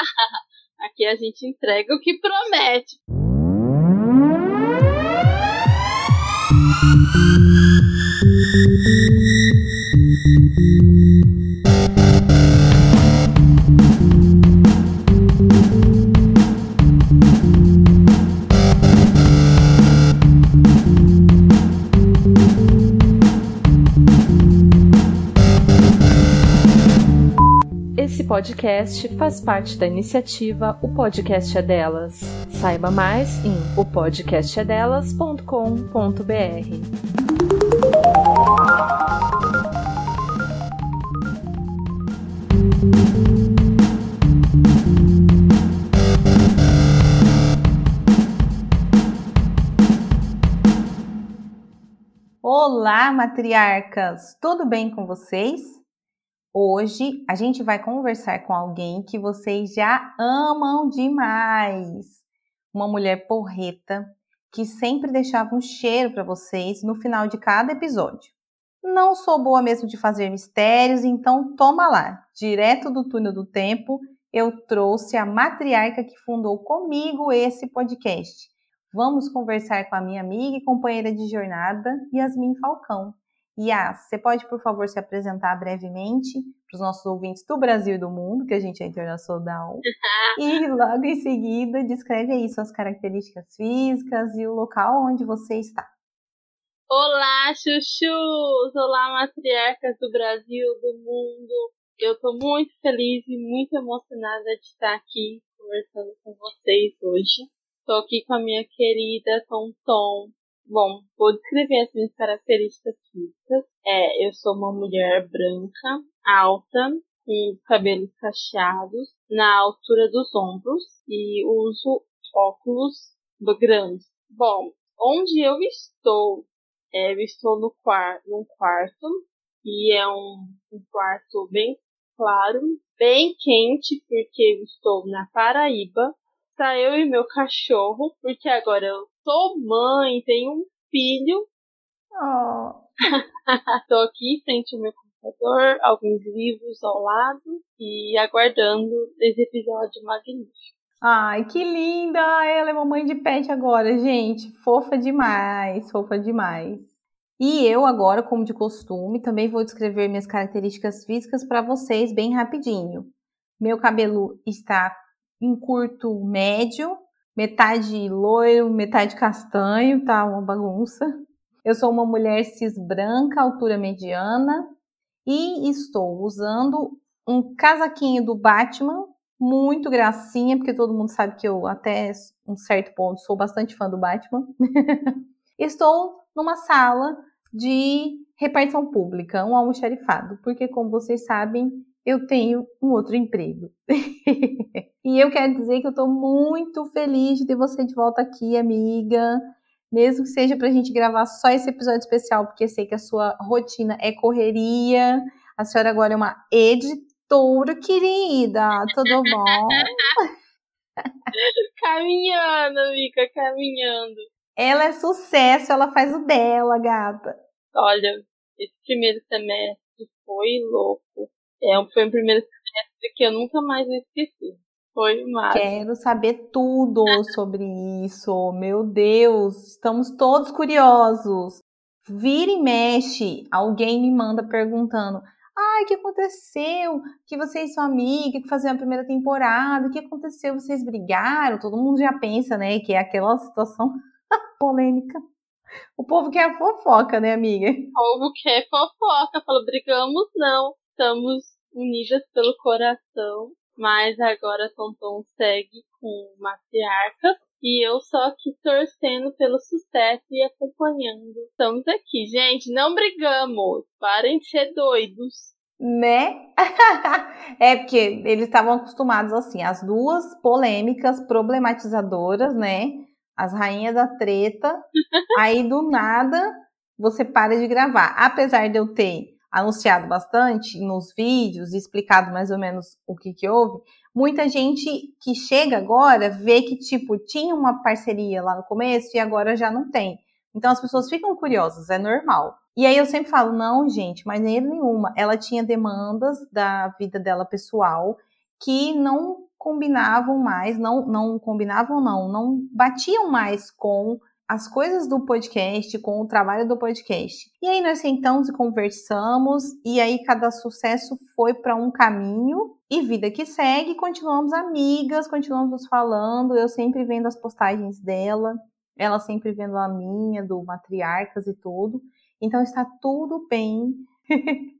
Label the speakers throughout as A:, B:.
A: Aqui a gente entrega o que promete.
B: Podcast faz parte da iniciativa O Podcast é Delas. Saiba mais em opodcastedelas.com.br.
C: Olá, matriarcas! Tudo bem com vocês? Hoje a gente vai conversar com alguém que vocês já amam demais. Uma mulher porreta que sempre deixava um cheiro para vocês no final de cada episódio. Não sou boa mesmo de fazer mistérios, então toma lá, direto do túnel do tempo, eu trouxe a matriarca que fundou comigo esse podcast. Vamos conversar com a minha amiga e companheira de jornada, Yasmin Falcão. Yas, você pode, por favor, se apresentar brevemente para os nossos ouvintes do Brasil e do mundo, que a gente é internacional. e logo em seguida, descreve aí suas características físicas e o local onde você está.
A: Olá, chuchus! Olá, matriarcas do Brasil, do mundo. Eu tô muito feliz e muito emocionada de estar aqui conversando com vocês hoje. Tô aqui com a minha querida Tom Tom. Bom, vou descrever as minhas características físicas. É, eu sou uma mulher branca, alta, com cabelos cacheados, na altura dos ombros e uso óculos grandes. Bom, onde eu estou é, eu estou no quarto, num quarto e é um, um quarto bem claro, bem quente, porque eu estou na Paraíba. Está eu e meu cachorro, porque agora eu sou mãe, tenho um filho.
C: Oh.
A: Estou aqui em frente ao meu computador, alguns livros ao lado e aguardando esse episódio magnífico.
C: Ai, que linda! Ela é mamãe de pet agora, gente. Fofa demais, fofa demais. E eu agora, como de costume, também vou descrever minhas características físicas para vocês bem rapidinho. Meu cabelo está em curto médio, metade loiro, metade castanho, tá uma bagunça. Eu sou uma mulher cis branca, altura mediana, e estou usando um casaquinho do Batman muito gracinha, porque todo mundo sabe que eu, até um certo ponto, sou bastante fã do Batman. Estou numa sala de repartição pública, um almoxarifado, porque, como vocês sabem, eu tenho um outro emprego. e eu quero dizer que eu estou muito feliz de ter você de volta aqui, amiga. Mesmo que seja para a gente gravar só esse episódio especial, porque sei que a sua rotina é correria. A senhora agora é uma editora querida, tudo bom?
A: caminhando, amiga, caminhando.
C: Ela é sucesso, ela faz o dela, gata.
A: Olha, esse primeiro semestre foi louco. É, foi um primeiro semestre que eu nunca mais esqueci. Foi massa.
C: Quero saber tudo sobre isso. Meu Deus, estamos todos curiosos. Vira e mexe, alguém me manda perguntando: Ai, o que aconteceu? Que vocês são amigas, que faziam a primeira temporada, o que aconteceu? Vocês brigaram? Todo mundo já pensa, né, que é aquela situação polêmica. O povo quer fofoca, né, amiga?
A: O povo quer fofoca. Falou, brigamos não. Estamos unidas pelo coração. Mas agora Tonton segue com matriarca e eu só aqui torcendo pelo sucesso e acompanhando. Estamos aqui, gente. Não brigamos. Parem de ser doidos.
C: Né? é porque eles estavam acostumados assim, as duas polêmicas problematizadoras, né? As rainhas da treta. aí do nada você para de gravar. Apesar de eu ter anunciado bastante nos vídeos, explicado mais ou menos o que que houve, muita gente que chega agora vê que, tipo, tinha uma parceria lá no começo e agora já não tem. Então as pessoas ficam curiosas, é normal. E aí eu sempre falo, não, gente, mas nem nenhuma. Ela tinha demandas da vida dela pessoal que não combinavam mais, não, não combinavam, não, não batiam mais com as coisas do podcast, com o trabalho do podcast. E aí nós sentamos e conversamos, e aí cada sucesso foi para um caminho, e vida que segue, continuamos amigas, continuamos falando, eu sempre vendo as postagens dela, ela sempre vendo a minha, do Matriarcas e tudo. Então está tudo bem.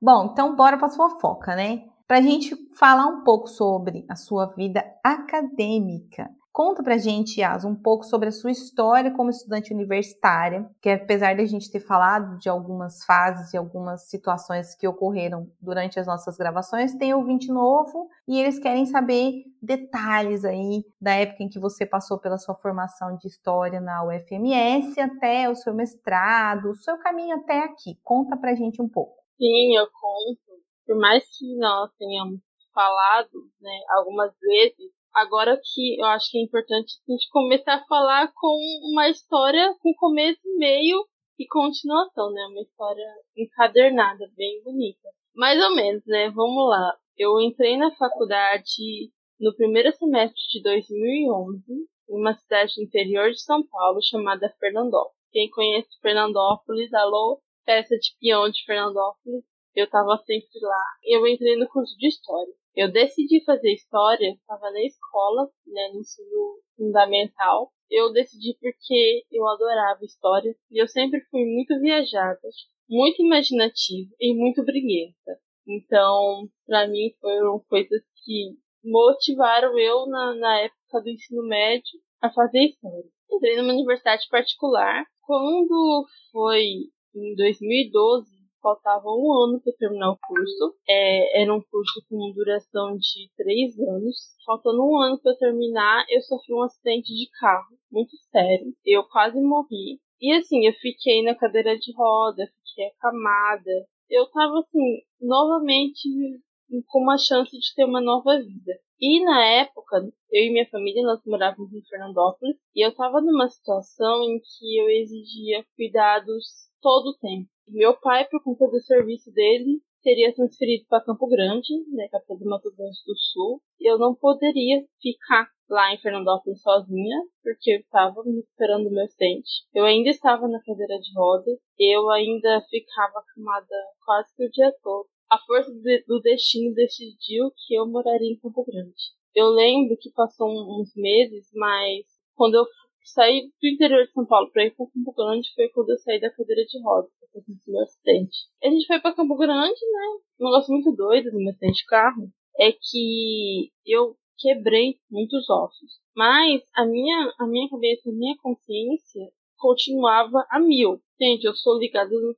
C: Bom, então bora para a fofoca, né? Para a gente falar um pouco sobre a sua vida acadêmica. Conta pra gente, Yas, um pouco sobre a sua história como estudante universitária, que apesar de a gente ter falado de algumas fases e algumas situações que ocorreram durante as nossas gravações, tem ouvinte novo e eles querem saber detalhes aí da época em que você passou pela sua formação de história na UFMS até o seu mestrado, o seu caminho até aqui. Conta pra gente um pouco.
A: Sim, eu conto. Por mais que nós tenhamos falado, né, algumas vezes Agora que eu acho que é importante a gente começar a falar com uma história com começo, meio e continuação, né? Uma história encadernada, bem bonita. Mais ou menos, né? Vamos lá. Eu entrei na faculdade no primeiro semestre de 2011, em uma cidade do interior de São Paulo chamada Fernandópolis. Quem conhece Fernandópolis, alô, peça de peão de Fernandópolis, eu tava sempre lá. Eu entrei no curso de História. Eu decidi fazer história, estava na escola, né, no ensino fundamental. Eu decidi porque eu adorava história e eu sempre fui muito viajada, muito imaginativa e muito briguenta. Então, para mim foram coisas que motivaram eu na, na época do ensino médio a fazer história. Entrei numa universidade particular. Quando foi em 2012, faltava um ano para terminar o curso. É, era um curso com duração de três anos. Faltando um ano para terminar, eu sofri um acidente de carro muito sério. Eu quase morri. E assim, eu fiquei na cadeira de roda, fiquei acamada. Eu tava assim, novamente com uma chance de ter uma nova vida. E na época, eu e minha família, nós morávamos em Fernandópolis, e eu tava numa situação em que eu exigia cuidados todo o tempo. Meu pai, por conta do serviço dele, seria transferido para Campo Grande, né, capital do Mato Grosso do Sul. Eu não poderia ficar lá em Fernandópolis sozinha, porque eu estava me esperando do meu dente. Eu ainda estava na cadeira de rodas, eu ainda ficava acamada quase que o dia todo. A força do destino decidiu que eu moraria em Campo Grande. Eu lembro que passou uns meses, mas quando eu saí do interior de São Paulo para ir para Campo Grande foi quando eu saí da cadeira de rodas, depois do meu acidente. A gente foi para Campo Grande, né? Um negócio muito doido do meu acidente de carro é que eu quebrei muitos ossos. Mas a minha, a minha cabeça, a minha consciência continuava a mil. Gente, eu sou ligada no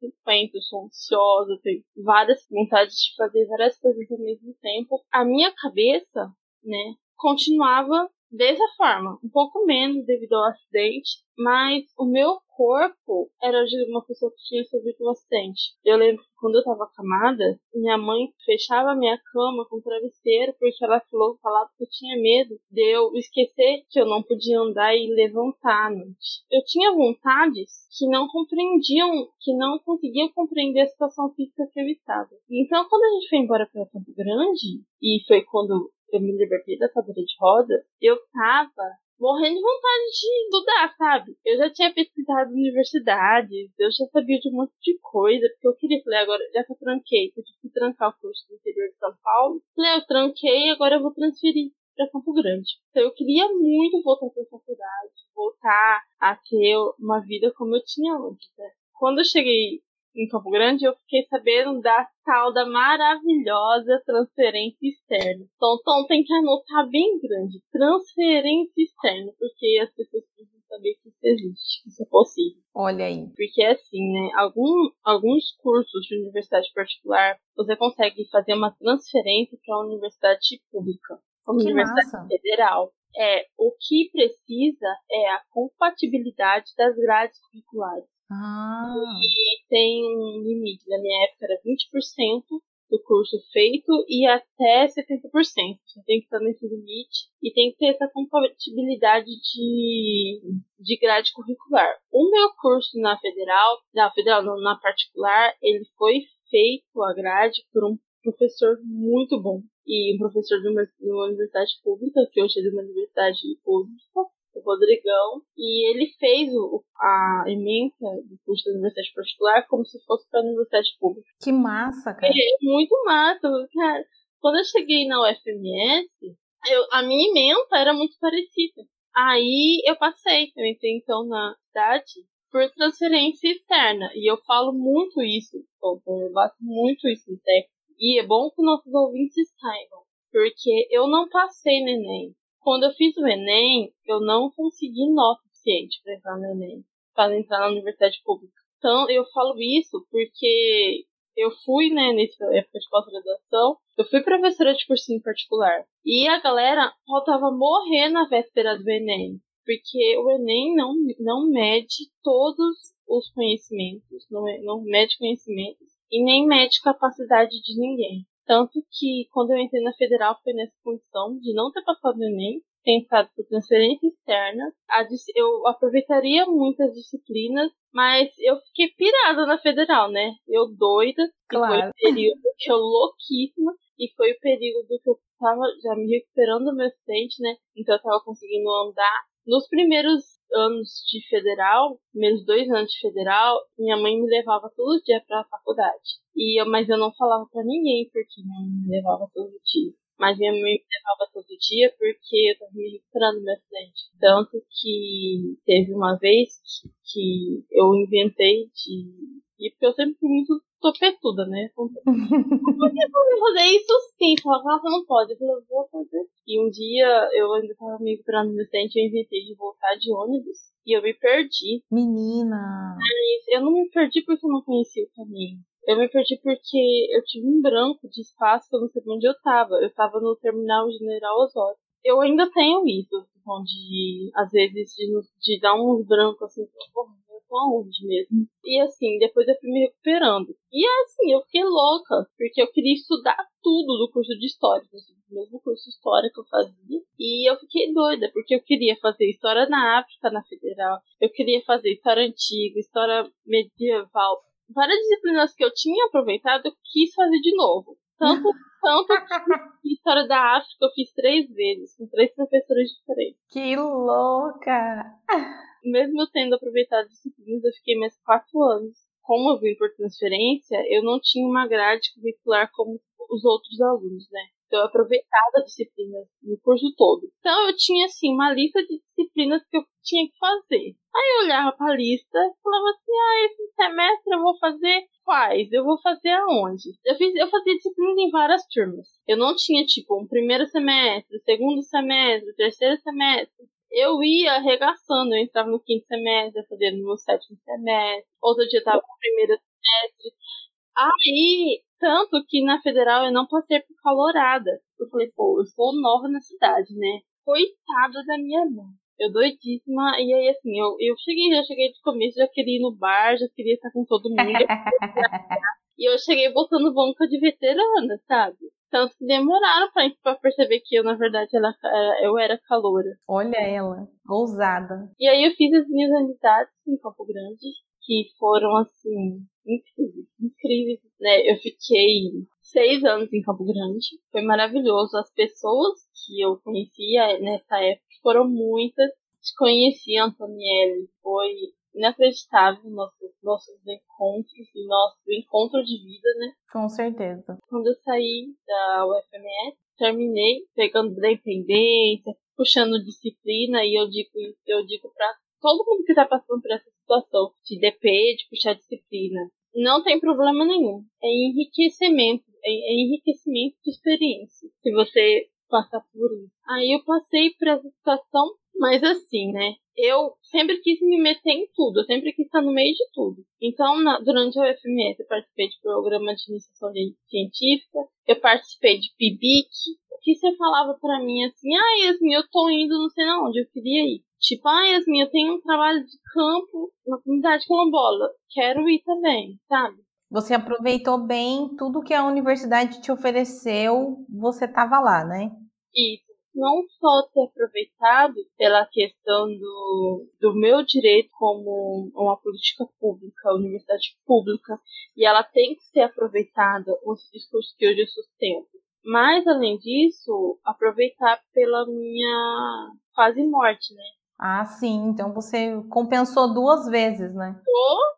A: 350, eu sou ansiosa, tenho várias vontades de fazer várias coisas ao mesmo tempo. A minha cabeça, né, continuava dessa forma, um pouco menos devido ao acidente, mas o meu corpo era de uma pessoa que tinha sofrido um acidente. Eu lembro que quando eu tava acamada, minha mãe fechava a minha cama com travesseiro porque ela falou, falava que eu tinha medo de eu esquecer que eu não podia andar e levantar à noite. Eu tinha vontades que não compreendiam, que não conseguiam compreender a situação física que eu estava. Então, quando a gente foi embora para Campo Grande, e foi quando eu me libertei da cadeira de roda, eu tava morrendo de vontade de estudar, sabe? Eu já tinha pesquisado universidades, eu já sabia de um monte de coisa, porque eu queria, falei, agora, já que eu tranquei, eu tive que trancar o curso do interior de São Paulo, falei, eu tranquei, agora eu vou transferir para Campo Grande. Então eu queria muito voltar para a faculdade, voltar a ter uma vida como eu tinha antes, né? Quando eu cheguei em Campo Grande, eu fiquei sabendo da tal da maravilhosa transferência externa. Então, Tom tem que anotar bem grande. Transferência externa, porque as pessoas precisam saber que isso existe, que isso é possível.
C: Olha aí.
A: Porque assim, né? Algum, alguns cursos de universidade particular, você consegue fazer uma transferência para uma universidade pública. Uma
C: que
A: universidade
C: massa.
A: federal. É, o que precisa é a compatibilidade das grades curriculares.
C: Ah,
A: E tem um limite, na minha época era 20% do curso feito e até 70%. Você tem que estar nesse limite e tem que ter essa compatibilidade de, de grade curricular. O meu curso na federal, na federal não, na particular, ele foi feito a grade por um professor muito bom. e um professor de uma, de uma universidade pública, que hoje é de uma universidade pública, o Rodrigão, e ele fez o, a emenda do curso da universidade particular como se fosse para a universidade pública.
C: Que massa, cara.
A: É muito massa, cara. Quando eu cheguei na UFMS, eu, a minha emenda era muito parecida. Aí eu passei, eu entrei então na cidade por transferência externa. E eu falo muito isso, eu bato muito isso no técnico. E é bom que nossos ouvintes saibam, porque eu não passei no Enem. Quando eu fiz o Enem, eu não consegui nota suficiente para entrar no Enem, para entrar na universidade pública. Então, eu falo isso porque eu fui, né, nessa época de pós-graduação, eu fui professora de cursinho particular. E a galera faltava morrer na véspera do Enem. Porque o Enem não, não mede todos os conhecimentos, não, é, não mede conhecimentos e nem mede capacidade de ninguém. Tanto que quando eu entrei na federal foi nessa condição de não ter passado no Enem, ter entrado por transferência externa. Eu aproveitaria muitas disciplinas, mas eu fiquei pirada na federal, né? Eu doida.
C: Claro.
A: E foi o período que eu louquíssima. E foi o período que eu tava já me recuperando do meu acidente, né? Então eu tava conseguindo andar. Nos primeiros anos de federal, menos dois anos de federal, minha mãe me levava todo dia para a faculdade. E eu, mas eu não falava para ninguém porque minha mãe me levava todo dia. Mas minha mãe me levava todo dia porque eu tava me recuperando do meu acidente. Tanto que teve uma vez que, que eu inventei de. E porque eu sempre fui muito topetuda, né? Por que eu fazer isso sim? Falava, ah, não pode. Eu falei, eu vou fazer. E um dia eu ainda tava me recuperando do meu acidente, eu inventei de voltar de ônibus. E eu me perdi.
C: Menina!
A: Mas eu não me perdi porque eu não conhecia o caminho. Eu me perdi porque eu tive um branco de espaço que eu não sabia onde eu tava. Eu tava no terminal General Osório. Eu ainda tenho isso, onde às vezes de, de dar uns brancos assim, aonde mesmo? E assim, depois eu fui me recuperando. E assim, eu fiquei louca, porque eu queria estudar tudo do curso de História, do mesmo curso de História que eu fazia. E eu fiquei doida, porque eu queria fazer História na África, na Federal. Eu queria fazer História Antiga, História Medieval várias disciplinas que eu tinha aproveitado, eu quis fazer de novo. Tanto, tanto que história da África eu fiz três vezes, com três professores diferentes.
C: Que louca!
A: Mesmo eu tendo aproveitado disciplinas, eu fiquei mais quatro anos. Como eu vim por transferência, eu não tinha uma grade curricular como os outros alunos, né? Então eu aproveitava a disciplina no curso todo. Então eu tinha assim uma lista de disciplinas que eu tinha que fazer. Aí eu olhava para a lista e falava assim: "Ah, esse semestre eu vou fazer quais? Eu vou fazer aonde?". Eu fiz eu fazia disciplinas em várias turmas. Eu não tinha tipo um primeiro semestre, segundo semestre, terceiro semestre eu ia arregaçando, eu entrava no quinto semestre, fazia no sétimo semestre, outro dia eu tava no primeiro semestre. Aí, tanto que na federal eu não passei por calorada. Eu falei, pô, eu sou nova na cidade, né? Coitada da minha mãe. Eu doidíssima. E aí, assim, eu, eu cheguei, já cheguei de começo, já queria ir no bar, já queria estar com todo mundo. e eu cheguei botando banca de veterana, sabe? Tanto que demoraram pra, pra perceber que eu, na verdade, ela, eu era caloura.
C: Olha ela, ousada.
A: E aí eu fiz as minhas amizades em Campo Grande, que foram, assim, incríveis, incríveis, né? Eu fiquei seis anos em Campo Grande, foi maravilhoso. As pessoas que eu conhecia nessa época foram muitas. Conheci a Antonielle, foi inacreditável nossos, nossos encontros e nosso encontro de vida, né?
C: Com certeza.
A: Quando eu saí da UFMS, terminei pegando dependência, puxando disciplina e eu digo, eu digo para todo mundo que está passando por essa situação de DP, de puxar disciplina, não tem problema nenhum. É enriquecimento, é, é enriquecimento de experiência. Se você passar por isso. Aí eu passei por essa situação, mas assim, né? Eu sempre quis me meter em tudo, eu sempre quis estar no meio de tudo. Então, na, durante a UFMS, eu participei de programa de iniciação científica, eu participei de PIBIC. O que você falava para mim assim, ah, Yasmin, eu tô indo não sei na onde, eu queria ir. Tipo, ah, Yasmin, eu tenho um trabalho de campo na comunidade quilombola. Quero ir também, sabe?
C: Você aproveitou bem tudo que a universidade te ofereceu, você estava lá, né?
A: Isso. Não só ter aproveitado pela questão do, do meu direito como uma política pública, universidade pública, e ela tem que ser aproveitada, os discursos que hoje eu sustento, Mas, além disso, aproveitar pela minha quase morte, né?
C: Ah, sim. Então você compensou duas vezes, né?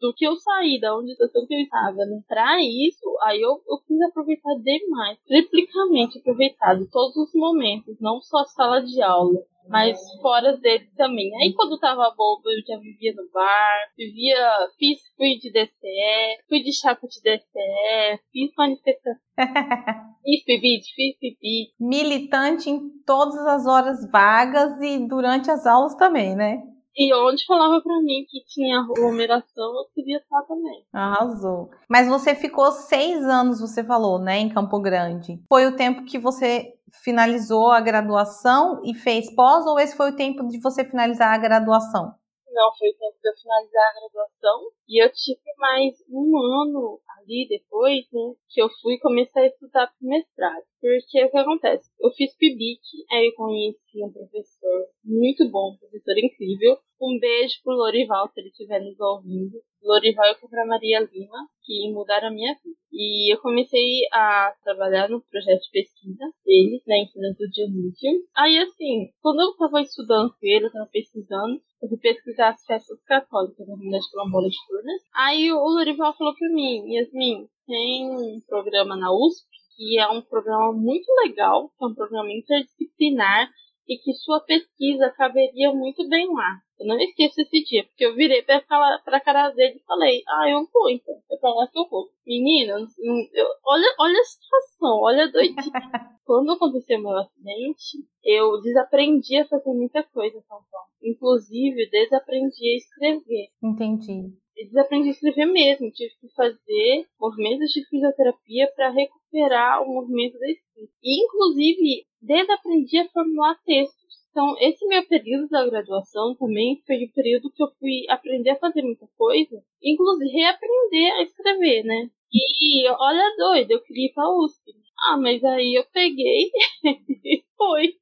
A: Do que eu saí da onde eu que eu estava, né? Pra isso, aí eu, eu quis aproveitar demais, triplicamente aproveitado todos os momentos, não só a sala de aula, mas fora dele também. Aí quando tava bobo, eu já vivia no bar, vivia, fiz, fui de DCE, fui de chapa de DCE, fiz manifestação. fiz PIBIT, fiz PIBIT.
C: Militante em todas as horas vagas e durante as aulas também, né?
A: E onde falava para mim que tinha aglomeração, eu queria estar também.
C: Arrasou. Mas você ficou seis anos, você falou, né, em Campo Grande. Foi o tempo que você finalizou a graduação e fez pós, ou esse foi o tempo de você finalizar a graduação?
A: Não, foi o tempo de eu finalizar a graduação. E eu tive mais um ano ali depois, né, que eu fui começar a estudar pro mestrado. Porque o que acontece? Eu fiz PIBIC, aí eu conheci um professor muito bom, um professor incrível. Um beijo pro Lorival, se ele estiver nos ouvindo. Lorival e para Maria Lima, que mudaram a minha vida. E eu comecei a trabalhar no projeto de pesquisa dele, na Ensino do Dionísio. Aí, assim, quando eu estava estudando com ele, eu estava pesquisando, eu fui pesquisar as festas católicas na Minas de Quilombola de Turnas. Aí o Lorival falou para mim, Yasmin, tem um programa na USP que é um programa muito legal, é um programa interdisciplinar e que sua pesquisa caberia muito bem lá. Eu não esqueço esse dia, porque eu virei pra, pra cara dele e falei, ah, eu vou então, é pra lá que eu vou. Menina, eu, olha, olha a situação, olha a doidinha. Quando aconteceu meu acidente, eu desaprendi a fazer muita coisa, São Paulo. Inclusive, desaprendi a escrever.
C: Entendi.
A: Eu desaprendi a escrever mesmo. Tive que fazer movimentos de fisioterapia para recuperar o movimento da escrita. E, inclusive, desaprendi a formular textos. Então, esse meu período da graduação também foi o período que eu fui aprender a fazer muita coisa, inclusive reaprender a escrever, né? E olha doido, eu queria ir pra USP. Ah, mas aí eu peguei e foi.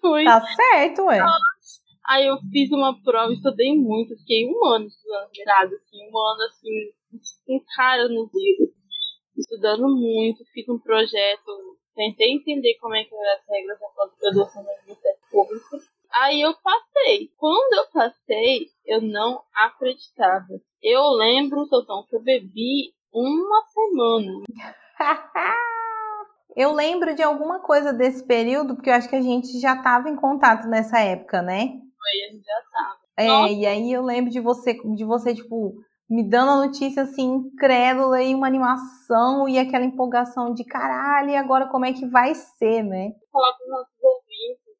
A: foi.
C: Tá certo, ué.
A: Aí eu fiz uma prova, estudei muito, fiquei um ano estudando virado, assim, um ano assim, com cara nos livros, estudando muito, fiz um projeto tentei entender como é que eram as regras da pós-graduação da Universidade Pública. Aí eu passei. Quando eu passei, eu não acreditava. Eu lembro, Totão, que eu bebi uma semana.
C: eu lembro de alguma coisa desse período, porque eu acho que a gente já estava em contato nessa época, né?
A: Foi, a gente já estava.
C: É, Nossa. e aí eu lembro de você, de você, tipo, me dando a notícia assim, incrédula e uma animação e aquela empolgação de caralho, e agora como é que vai ser, né?
A: Falar os nossos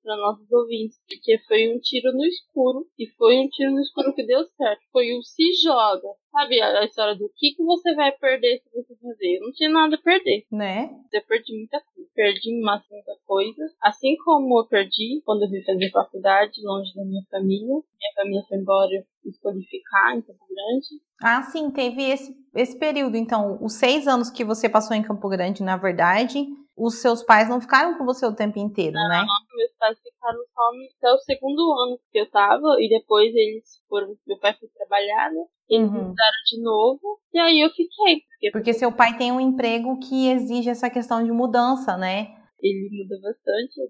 A: para nossos ouvintes, porque foi um tiro no escuro, e foi um tiro no escuro que deu certo. Foi um se joga. Sabe a, história do que, que você vai perder se você fazer? Eu não tinha nada a perder.
C: Né?
A: Eu perdi muita coisa. Perdi massa muita coisa. Assim como eu perdi quando eu fui fazer faculdade, longe da minha família. Minha família foi embora, eu escolhi ficar em Campo Grande.
C: Ah, sim, teve esse, esse período. Então, os seis anos que você passou em Campo Grande, na verdade, os seus pais não ficaram com você o tempo inteiro,
A: não,
C: né?
A: Não, meus pais ficaram só até o segundo ano que eu tava, e depois eles foram, meu pai foi trabalhar, né? Eles uhum. mudaram de novo, e aí eu fiquei.
C: Porque, porque seu pai tem um emprego que exige essa questão de mudança, né?
A: Ele muda bastante,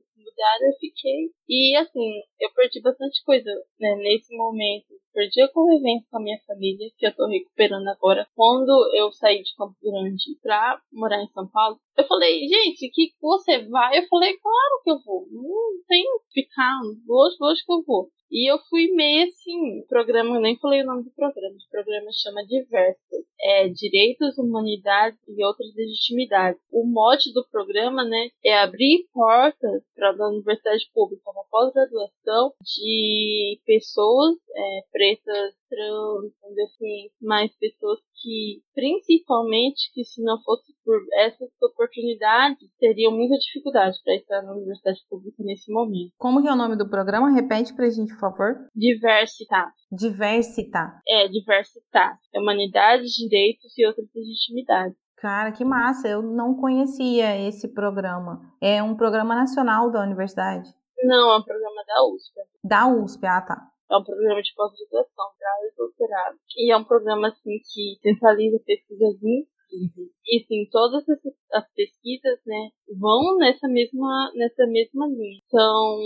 A: eu fiquei. E assim, eu perdi bastante coisa né, nesse momento perdi a convivência com a minha família, que eu tô recuperando agora. Quando eu saí de Campo Grande pra morar em São Paulo, eu falei, gente, que você vai? Eu falei, claro que eu vou. Não tem que ficar, hoje, hoje que eu vou. E eu fui meio assim, programa, nem falei o nome do programa, o programa chama Diversas, é Direitos, Humanidades e Outras Legitimidades. O mote do programa, né, é abrir portas para a universidade pública, uma pós-graduação de pessoas é, pretas, trans, assim, mais pessoas que, principalmente, que se não fosse por essas oportunidades, teriam muita dificuldade para estar na universidade pública nesse momento.
C: Como que é o nome do programa? Repete pra gente, por favor.
A: Diversitas.
C: Diversitas.
A: É, Diversitas. É humanidades, direitos e outras legitimidades.
C: Cara, que massa! Eu não conhecia esse programa. É um programa nacional da universidade?
A: Não, é um programa da USP.
C: Da USP, ah tá.
A: É um programa de pós-graduação, grau e doutorado. E é um programa assim que centraliza pesquisas incríveis. E sim, todas essas, as pesquisas, né, vão nessa mesma, nessa mesma linha. Então,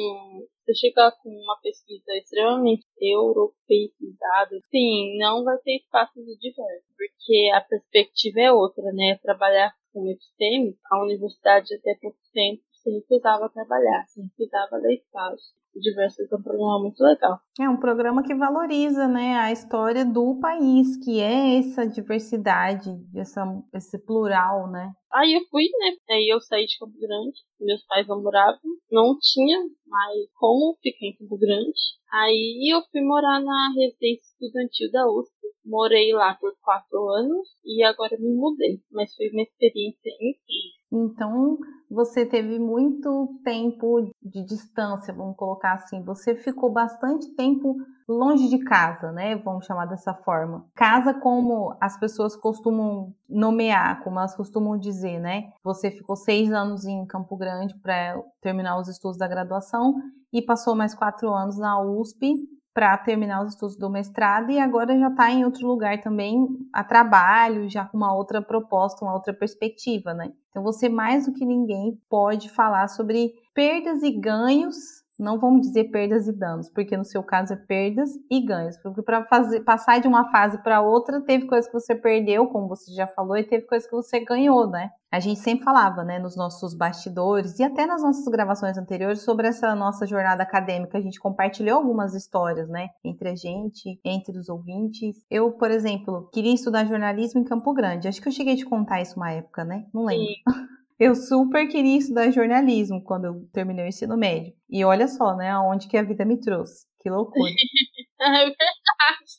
A: se chegar com uma pesquisa extremamente europeizada, sim, não vai ter espaço de diverso, porque a perspectiva é outra, né? Trabalhar com epistemos, a universidade até pouco tempo se recusava a trabalhar, se recusava a dar espaço. Diversos é um programa muito legal.
C: É um programa que valoriza, né, a história do país, que é essa diversidade, essa, esse plural, né?
A: Aí eu fui, né? Aí eu saí de Campo Grande, meus pais não moravam, não tinha mais como ficar em Campo Grande. Aí eu fui morar na residência estudantil da USP. Morei lá por quatro anos e agora me mudei. Mas foi uma experiência incrível.
C: Então, você teve muito tempo de distância, vamos colocar assim. Você ficou bastante tempo longe de casa, né? Vamos chamar dessa forma. Casa, como as pessoas costumam nomear, como elas costumam dizer, né? Você ficou seis anos em Campo Grande para terminar os estudos da graduação e passou mais quatro anos na USP para terminar os estudos do mestrado e agora já está em outro lugar também a trabalho, já com uma outra proposta, uma outra perspectiva, né? Então você mais do que ninguém pode falar sobre perdas e ganhos não vamos dizer perdas e danos, porque no seu caso é perdas e ganhos. Porque para passar de uma fase para outra, teve coisa que você perdeu, como você já falou, e teve coisa que você ganhou, né? A gente sempre falava, né, nos nossos bastidores e até nas nossas gravações anteriores sobre essa nossa jornada acadêmica. A gente compartilhou algumas histórias, né, entre a gente, entre os ouvintes. Eu, por exemplo, queria estudar jornalismo em Campo Grande. Acho que eu cheguei a te contar isso uma época, né? Não lembro. Sim. Eu super queria estudar jornalismo quando eu terminei o ensino médio. E olha só, né, aonde que a vida me trouxe. Que loucura.
A: é verdade,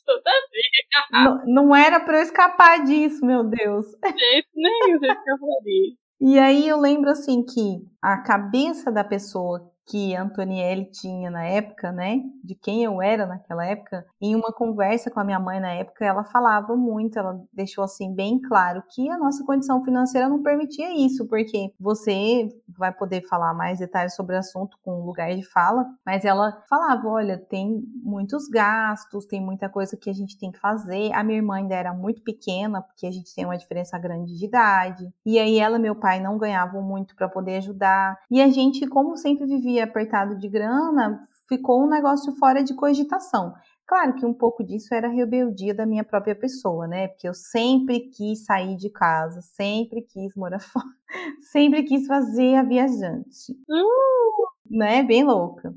A: toda vez.
C: Não, não era para eu escapar disso, meu Deus.
A: De jeito nenhum, eu escaparia.
C: E aí eu lembro assim que a cabeça da pessoa que Antonielli tinha na época, né, de quem eu era naquela época, em uma conversa com a minha mãe na época, ela falava muito, ela deixou assim bem claro que a nossa condição financeira não permitia isso, porque você vai poder falar mais detalhes sobre o assunto com lugar de fala, mas ela falava, olha, tem muitos gastos, tem muita coisa que a gente tem que fazer. A minha irmã ainda era muito pequena, porque a gente tem uma diferença grande de idade. E aí ela e meu pai não ganhavam muito para poder ajudar. E a gente, como sempre vivia apertado de grana, ficou um negócio fora de cogitação. Claro que um pouco disso era rebeldia da minha própria pessoa, né? Porque eu sempre quis sair de casa, sempre quis morar fora, sempre quis fazer a viajante. Uh! Né? Bem louca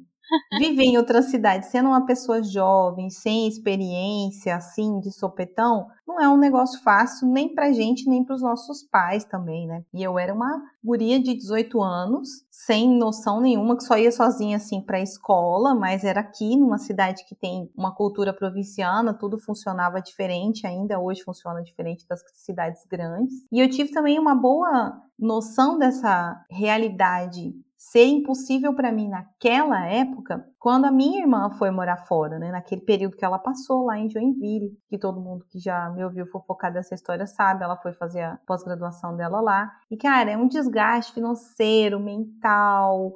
C: viver em outra cidade, sendo uma pessoa jovem, sem experiência, assim, de sopetão, não é um negócio fácil nem pra gente, nem pros nossos pais também, né? E eu era uma guria de 18 anos, sem noção nenhuma, que só ia sozinha, assim, pra escola, mas era aqui, numa cidade que tem uma cultura provinciana, tudo funcionava diferente, ainda hoje funciona diferente das cidades grandes. E eu tive também uma boa noção dessa realidade ser impossível para mim naquela época, quando a minha irmã foi morar fora, né? Naquele período que ela passou lá em Joinville, que todo mundo que já me ouviu fofocar dessa história sabe, ela foi fazer a pós-graduação dela lá. E, cara, é um desgaste financeiro, mental,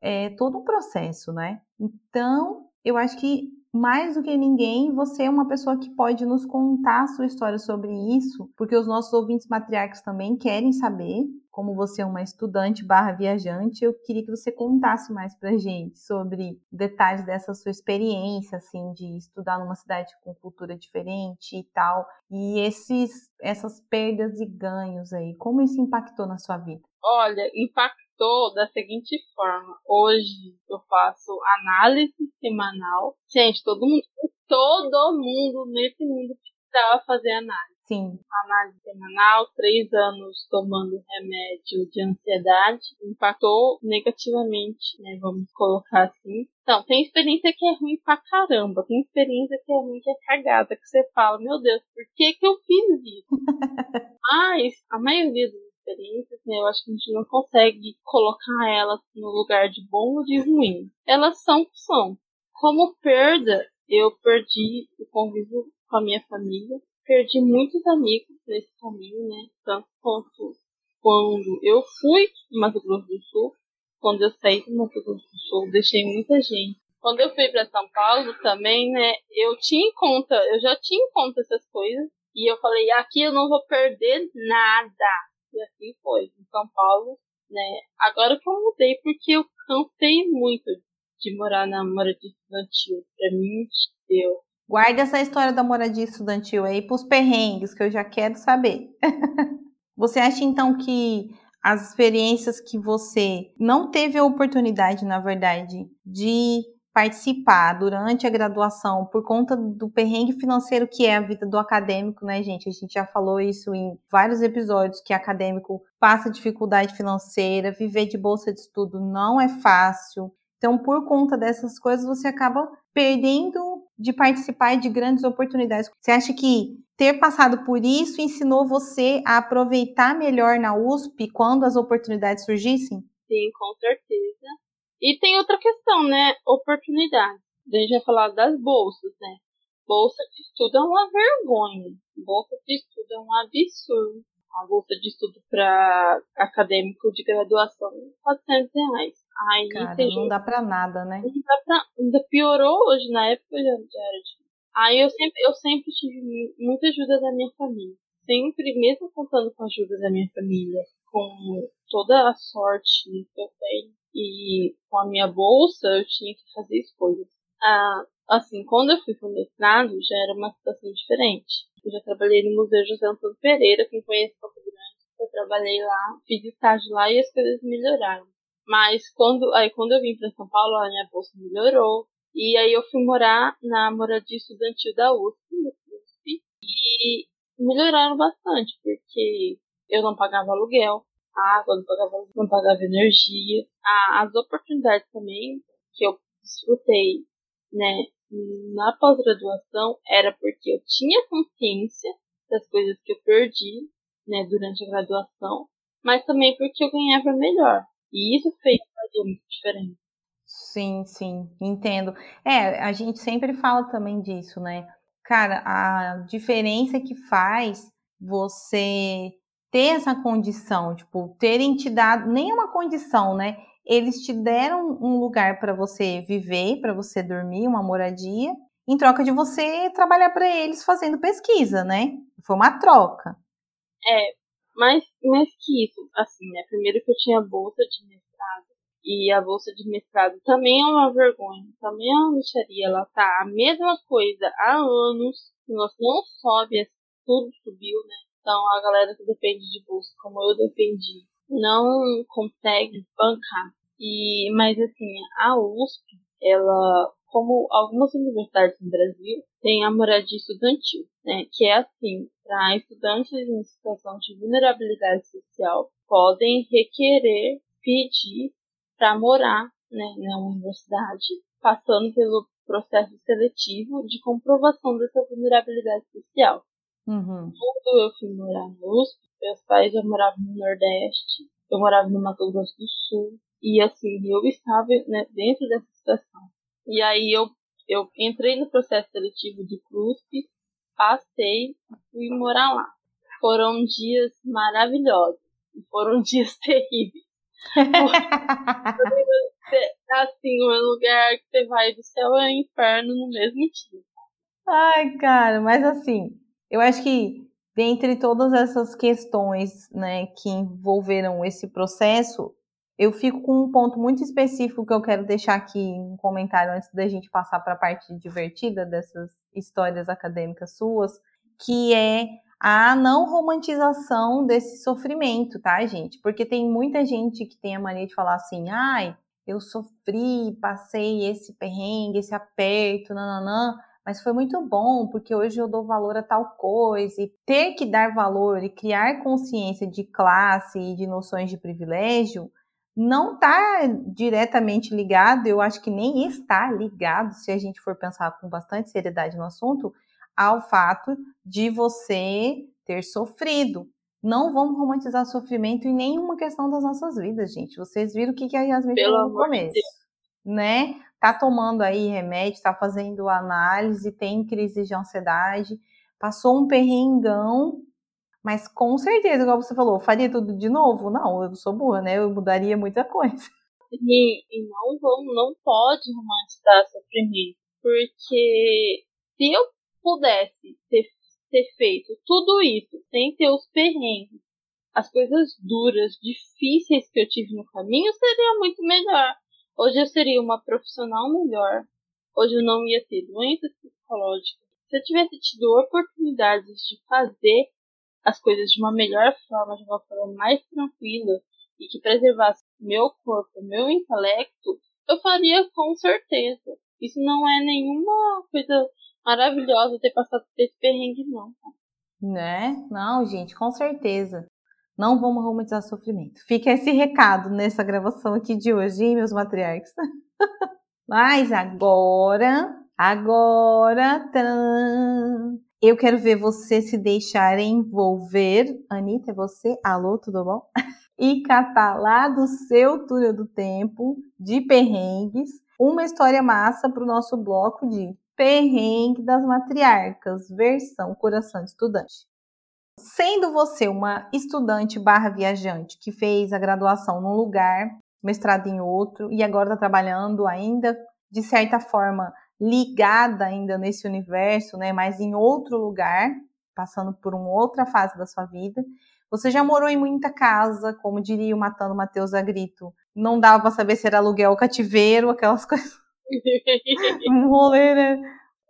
C: é todo um processo, né? Então, eu acho que mais do que ninguém, você é uma pessoa que pode nos contar a sua história sobre isso, porque os nossos ouvintes matriarcas também querem saber. Como você é uma estudante barra viajante, eu queria que você contasse mais pra gente sobre detalhes dessa sua experiência, assim, de estudar numa cidade com cultura diferente e tal, e esses, essas perdas e ganhos aí, como isso impactou na sua vida?
A: Olha, impactou da seguinte forma. Hoje eu faço análise semanal. Gente, todo mundo, todo mundo nesse mundo precisava fazer análise.
C: Sim.
A: Análise semanal, três anos tomando remédio de ansiedade, impactou negativamente, né? Vamos colocar assim. Então, tem experiência que é ruim pra caramba, tem experiência que é ruim que é cagada, que você fala, meu Deus, por que que eu fiz isso? Mas, a maioria dos experiências, né, eu acho que a gente não consegue colocar elas no lugar de bom ou de ruim. Elas são o que são. Como perda, eu perdi o convívio com a minha família, perdi muitos amigos nesse caminho, né, tanto quanto quando eu fui em Mato Grosso do Sul, quando eu saí do Mato Grosso do Sul, deixei muita gente. Quando eu fui para São Paulo também, né, eu tinha em conta, eu já tinha em conta essas coisas, E eu falei, aqui eu não vou perder nada. E assim foi. Em São Paulo, né? Agora que eu mudei, porque eu cansei muito de morar na moradia estudantil. Pra mim, deu.
C: Guarda essa história da moradia estudantil aí pros perrengues, que eu já quero saber. você acha então que as experiências que você não teve a oportunidade, na verdade, de participar durante a graduação por conta do perrengue financeiro que é a vida do acadêmico, né, gente? A gente já falou isso em vários episódios que acadêmico passa dificuldade financeira, viver de bolsa de estudo não é fácil. Então, por conta dessas coisas, você acaba perdendo de participar de grandes oportunidades. Você acha que ter passado por isso ensinou você a aproveitar melhor na USP quando as oportunidades surgissem?
A: Sim, com certeza. E tem outra questão, né? Oportunidade. A gente vai falar das bolsas, né? Bolsa de estudo é uma vergonha. Bolsa de estudo é um absurdo. A bolsa de estudo para acadêmico de graduação, 400 reais.
C: Aí, Cara, não dá pra nada, né?
A: Não dá pra, ainda piorou hoje, na época já, já era difícil. Aí eu sempre, eu sempre tive muita ajuda da minha família. Sempre, mesmo contando com a ajuda da minha família, com toda a sorte que eu tenho, e com a minha bolsa eu tinha que fazer escolhas. Ah, assim, quando eu fui pro mestrado, já era uma situação diferente. Eu já trabalhei no Museu José Antônio Pereira, quem conhece Campo Grande. Eu trabalhei lá, fiz estágio lá e as coisas melhoraram. Mas quando, aí quando eu vim para São Paulo, a minha bolsa melhorou. E aí eu fui morar na moradia estudantil da USP, USP e melhoraram bastante, porque eu não pagava aluguel, água, não pagava, não pagava energia. as oportunidades também que eu desfrutei, né, na pós-graduação era porque eu tinha consciência das coisas que eu perdi, né, durante a graduação, mas também porque eu ganhava melhor. E isso fez fazer muito diferente.
C: Sim, sim, entendo. É, a gente sempre fala também disso, né? Cara, a diferença que faz você ter essa condição, tipo, terem te dado nem uma condição, né? Eles te deram um lugar para você viver, para você dormir, uma moradia, em troca de você trabalhar para eles fazendo pesquisa, né? Foi uma troca.
A: É, mais, mais que isso, assim, né? Primeiro que eu tinha bolsa de mestrado. E a bolsa de mestrado também é uma vergonha. Também é uma lixaria. Ela tá a mesma coisa há anos. Nós não sobe, tudo subiu, né? Então a galera que depende de bolsa, como eu dependi, não consegue bancar. E, mas assim, a USP, ela, como algumas universidades no Brasil, tem a moradia estudantil, né? Que é assim, para estudantes em situação de vulnerabilidade social podem requerer, pedir para morar né, na universidade, passando pelo processo seletivo de comprovação dessa vulnerabilidade social.
C: Uhum.
A: Quando eu fui morar no USP, meus pais já moravam no Nordeste, eu morava no Mato Grosso do Sul, e assim, eu estava né, dentro dessa situação. E aí eu, eu entrei no processo seletivo de CRUSP, passei, fui morar lá. Foram dias maravilhosos, foram dias terríveis. assim, um lugar que você vai do céu ao inferno no mesmo dia.
C: Ai, cara, mas assim, eu acho que dentre todas essas questões, né, que envolveram esse processo, eu fico com um ponto muito específico que eu quero deixar aqui um comentário antes da gente passar para a parte divertida dessas histórias acadêmicas suas, que é a não romantização desse sofrimento, tá, gente? Porque tem muita gente que tem a mania de falar assim, ai, eu sofri, passei esse perrengue, esse aperto, nananã, mas foi muito bom porque hoje eu dou valor a tal coisa e ter que dar valor e criar consciência de classe e de noções de privilégio não está diretamente ligado, eu acho que nem está ligado, se a gente for pensar com bastante seriedade no assunto, ao fato de você ter sofrido. Não vamos romantizar sofrimento em nenhuma questão das nossas vidas, gente. Vocês viram o que, a Yasmin falou no começo, de né? Tá tomando aí remédio, tá fazendo análise, tem crise de ansiedade, passou um perrengão mas com certeza, igual você falou, faria tudo de novo? Não, eu sou burra, né? Eu mudaria muita coisa.
A: E, e não vamos, não pode romantizar sofrimento. Porque se eu pudesse ter, ter feito tudo isso sem ter os perrengues, as coisas duras, difíceis que eu tive no caminho, seria muito melhor. Hoje eu seria uma profissional melhor. Hoje eu não ia ter doenças psicológicas. Se eu tivesse tido oportunidades de fazer as coisas de uma melhor forma, de uma forma mais tranquila e que preservasse meu corpo, meu intelecto, eu faria com certeza. Isso não é nenhuma coisa maravilhosa ter passado por esse perrengue, não.
C: Né? Não, gente, com certeza. Não vamos romantizar sofrimento. Fica esse recado nessa gravação aqui de hoje, hein, meus matriarcas? Mas agora, agora, tcharam, eu quero ver você se deixar envolver. Anitta, é você? Alô, tudo bom? e catar lá do seu túnel do tempo de perrengues uma história massa para o nosso bloco de perrengue das matriarcas, versão coração de estudante. Sendo você uma estudante barra viajante que fez a graduação num lugar, mestrado em outro e agora está trabalhando ainda de certa forma ligada ainda nesse universo, né, mas em outro lugar, passando por uma outra fase da sua vida. Você já morou em muita casa, como diria o Matando Matheus Agrito. Não dava para saber se era aluguel ou cativeiro, aquelas coisas. um rolê, né?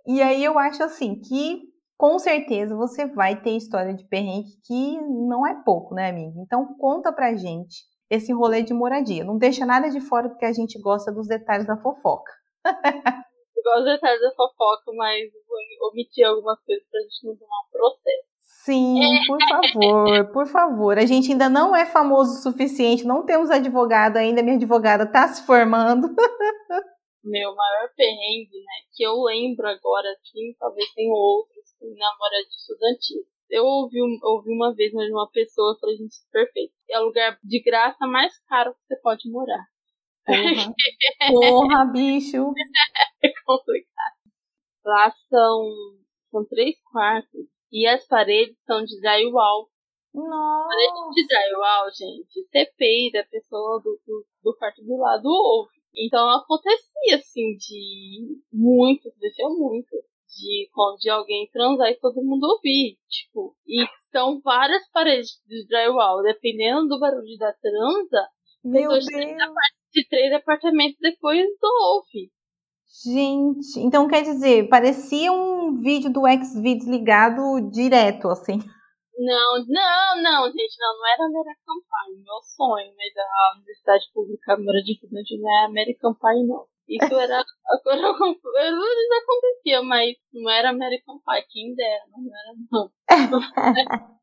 C: E aí eu acho assim que com certeza você vai ter história de perrengue que não é pouco, né, amiga? Então conta pra gente esse rolê de moradia. Não deixa nada de fora porque a gente gosta dos detalhes da fofoca.
A: gosto dos detalhes da fofoca, mas vou omitir algumas coisas pra gente não tomar um processo.
C: Sim, por favor, por favor. A gente ainda não é famoso o suficiente, não temos advogado ainda, minha advogada tá se formando.
A: Meu maior perrengue, né, que eu lembro agora, assim, talvez tenha outros, assim, namora de estudantil. Eu ouvi, ouvi uma vez de uma pessoa, falei, gente, perfeito. É o lugar de graça mais caro que você pode morar.
C: Porra, Porra bicho.
A: Lá são, são três quartos e as paredes são de drywall.
C: Nossa.
A: Parede de drywall, gente, você peida, a pessoa do, do, do quarto do lado ouve. Então acontecia assim de muito, aconteceu muito. De, de alguém transar e todo mundo ouvir. Tipo, e são várias paredes de drywall. Dependendo do barulho da transa,
C: Meu Deus
A: de três apartamentos depois do Wolf.
C: Gente, então quer dizer, parecia um vídeo do Xvideos ligado direto, assim.
A: Não, não, não, gente, não, não era American Pie, meu sonho, mas a Universidade Pública Câmara de Estudante não é American Pie, não. Isso era, agora já acontecia, mas não era American Pie, quem dera, não era, não.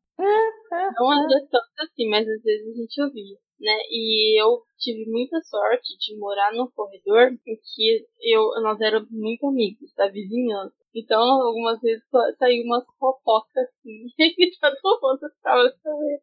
A: não era tanto assim, mas às vezes a gente ouvia né? E eu tive muita sorte de morar num corredor em que eu, nós éramos muito amigos da vizinhança. Então, algumas vezes saiu umas fofocas assim, e todo mundo ficava sabendo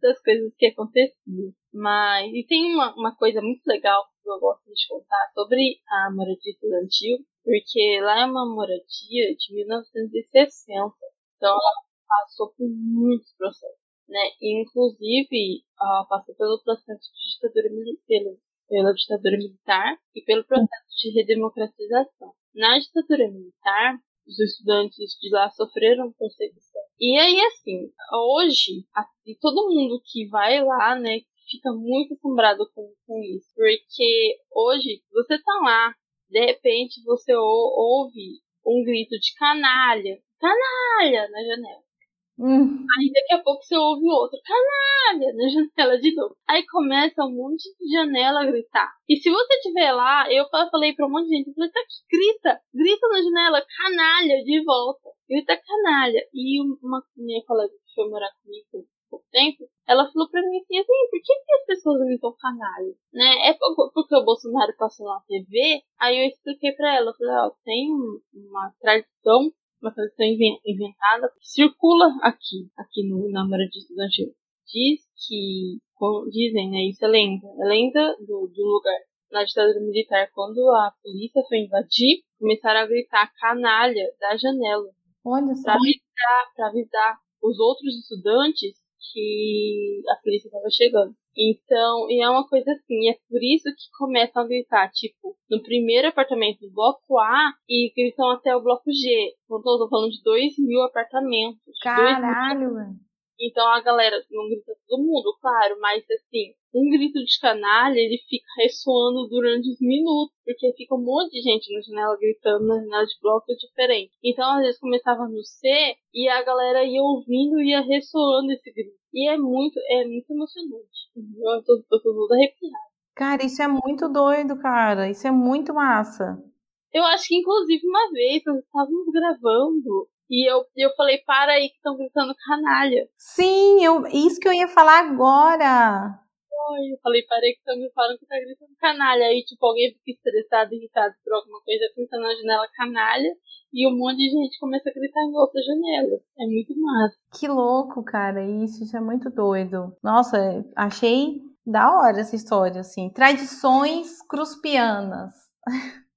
A: das coisas que aconteciam. Mas, e tem uma, uma coisa muito legal que eu gosto de contar sobre a moradia estudantil, porque lá é uma moradia de 1960. Então, ela passou por muitos processos né? inclusive, uh, passou pelo processo de ditadura militar, pela ditadura militar e pelo processo de redemocratização. Na ditadura militar, os estudantes de lá sofreram perseguição. E aí, assim, hoje, assim, todo mundo que vai lá, né, fica muito assombrado com, com isso. Porque hoje, você tá lá, de repente você ouve um grito de canalha, canalha na janela.
C: Hum.
A: Aí daqui a pouco você ouve outro, canalha, na janela de novo. Aí começa um monte de janela a gritar. E se você estiver lá, eu falei pra um monte de gente, eu falei, tá aqui, grita, grita na janela, canalha, de volta. Grita canalha. E uma minha colega que foi morar comigo por pouco tempo, ela falou pra mim assim, assim por que, que as pessoas gritam canalha? Né? É porque o Bolsonaro passou na TV, aí eu expliquei pra ela, eu falei, ó, tem uma tradição uma tradição inventada que circula aqui, aqui no, na Moradia Estudantil. Diz que, dizem, né, isso é lenda, é lenda do, do lugar. Na ditadura militar, quando a polícia foi invadir, começaram a gritar canalha da janela.
C: Olha só.
A: Pra avisar, pra avisar os outros estudantes que a polícia estava chegando. Então, e é uma coisa assim, é por isso que começam a gritar, tipo, no primeiro apartamento do bloco A e gritam até o bloco G. Então, tô falando de 2 mil apartamentos.
C: Caralho, velho.
A: Então a galera não grita todo mundo, claro, mas assim, um grito de canalha ele fica ressoando durante os minutos, porque fica um monte de gente na janela gritando na janela de bloco diferente. Então às vezes começava no C e a galera ia ouvindo e ia ressoando esse grito. E é muito, é muito emocionante. Eu tô, tô, tô toda arrepiada.
C: Cara, isso é muito doido, cara. Isso é muito massa.
A: Eu acho que inclusive uma vez nós estávamos gravando e eu, eu falei, para aí que estão gritando canalha.
C: Sim, eu, isso que eu ia falar agora.
A: Eu falei, parei que estão me falando que tá gritando canalha. Aí, tipo, alguém fica estressado, irritado por alguma coisa, pinta na janela canalha. E um monte de gente começa a gritar em outra janela. É muito massa.
C: Que louco, cara. Isso, isso é muito doido. Nossa, achei da hora essa história, assim. Tradições cruspianas.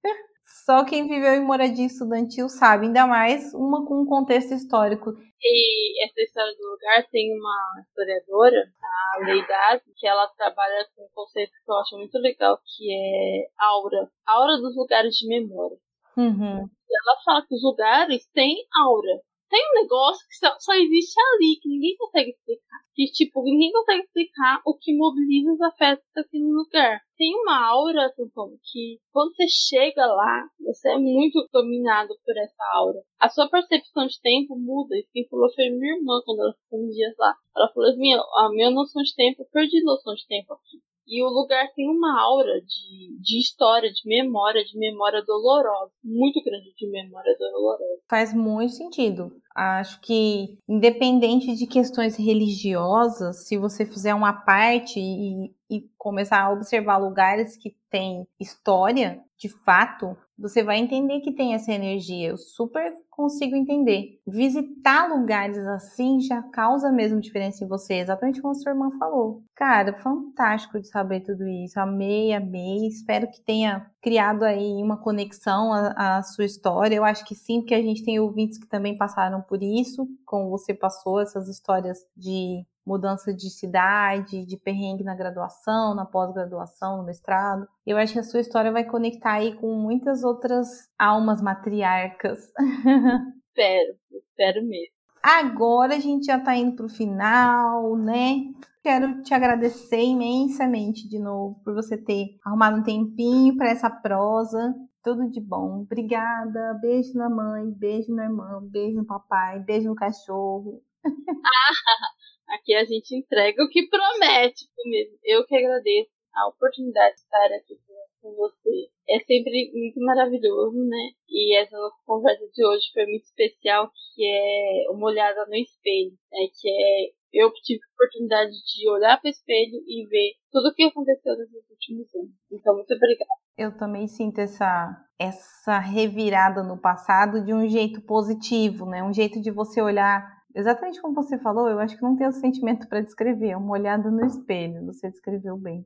C: Só quem viveu em moradia estudantil sabe, ainda mais uma com um contexto histórico.
A: E essa história do lugar tem uma historiadora, a Leidade, que ela trabalha com um conceito que eu acho muito legal, que é aura. Aura dos lugares de memória.
C: Uhum.
A: Ela fala que os lugares têm aura tem um negócio que só, só, existe ali, que ninguém consegue explicar. Que, tipo, ninguém consegue explicar o que mobiliza os afetos daquele lugar. Tem uma aura, Tantão, que quando você chega lá, você é muito dominado por essa aura. A sua percepção de tempo muda. E quem falou foi minha irmã quando ela ficou uns dias lá. Ela falou assim, a minha noção de tempo, eu perdi noção de tempo aqui. E o lugar tem uma aura de, de história, de memória, de memória dolorosa. Muito grande de memória dolorosa.
C: Faz muito sentido. Acho que, independente de questões religiosas, se você fizer uma parte e, e começar a observar lugares que têm história, de fato, você vai entender que tem essa energia. Eu super consigo entender. Visitar lugares assim já causa mesmo diferença em você, exatamente como a sua irmã falou. Cara, fantástico de saber tudo isso. Amei, amei. Espero que tenha criado aí uma conexão à, sua história. Eu acho que sim, porque a gente tem ouvintes que também passaram por isso, como você passou, essas histórias de mudança de cidade, de perrengue na graduação, na pós-graduação, no mestrado. Eu acho que a sua história vai conectar aí com muitas outras almas matriarcas.
A: Espero, espero mesmo.
C: Agora a gente já tá indo pro final, né? Quero te agradecer imensamente de novo por você ter arrumado um tempinho para essa prosa. Tudo de bom. Obrigada. Beijo na mãe, beijo na irmã, beijo no papai, beijo no cachorro.
A: Aqui a gente entrega o que promete mesmo. Eu que agradeço a oportunidade de estar aqui com você. É sempre muito maravilhoso, né? E essa nossa conversa de hoje foi muito especial, que é uma olhada no espelho, né? Que é eu tive a oportunidade de olhar para o espelho e ver tudo o que aconteceu nesses últimos anos. Então, muito obrigada.
C: Eu também sinto essa essa revirada no passado de um jeito positivo, né? Um jeito de você olhar exatamente como você falou, eu acho que não tem o sentimento para descrever, é uma olhada no espelho, você descreveu bem.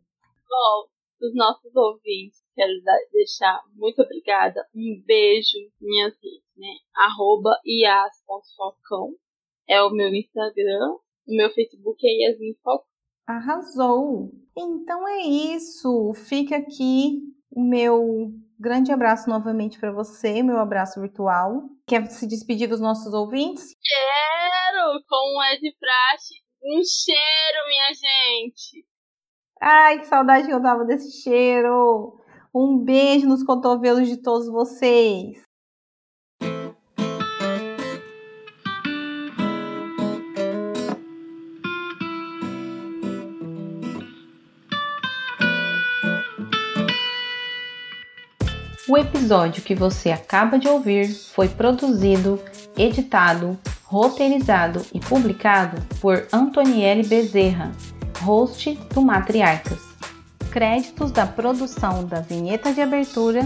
A: Bom, dos nossos ouvintes, quero deixar muito obrigada, um beijo, minhas redes, né? Arroba ias.falcão é o meu Instagram, o meu Facebook é Yasmin Falcão.
C: Arrasou! Então é isso, fica aqui o meu grande abraço novamente para você, meu abraço virtual. Quer se despedir dos nossos ouvintes?
A: Quero, como é de praxe. Um cheiro, minha gente.
C: Ai, que saudade que eu tava desse cheiro. Um beijo nos cotovelos de todos vocês. O episódio que você acaba de ouvir foi produzido, editado, roteirizado e publicado por Antonielle Bezerra, host do Matriarcas. Créditos da produção da vinheta de abertura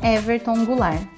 C: Everton Goulart.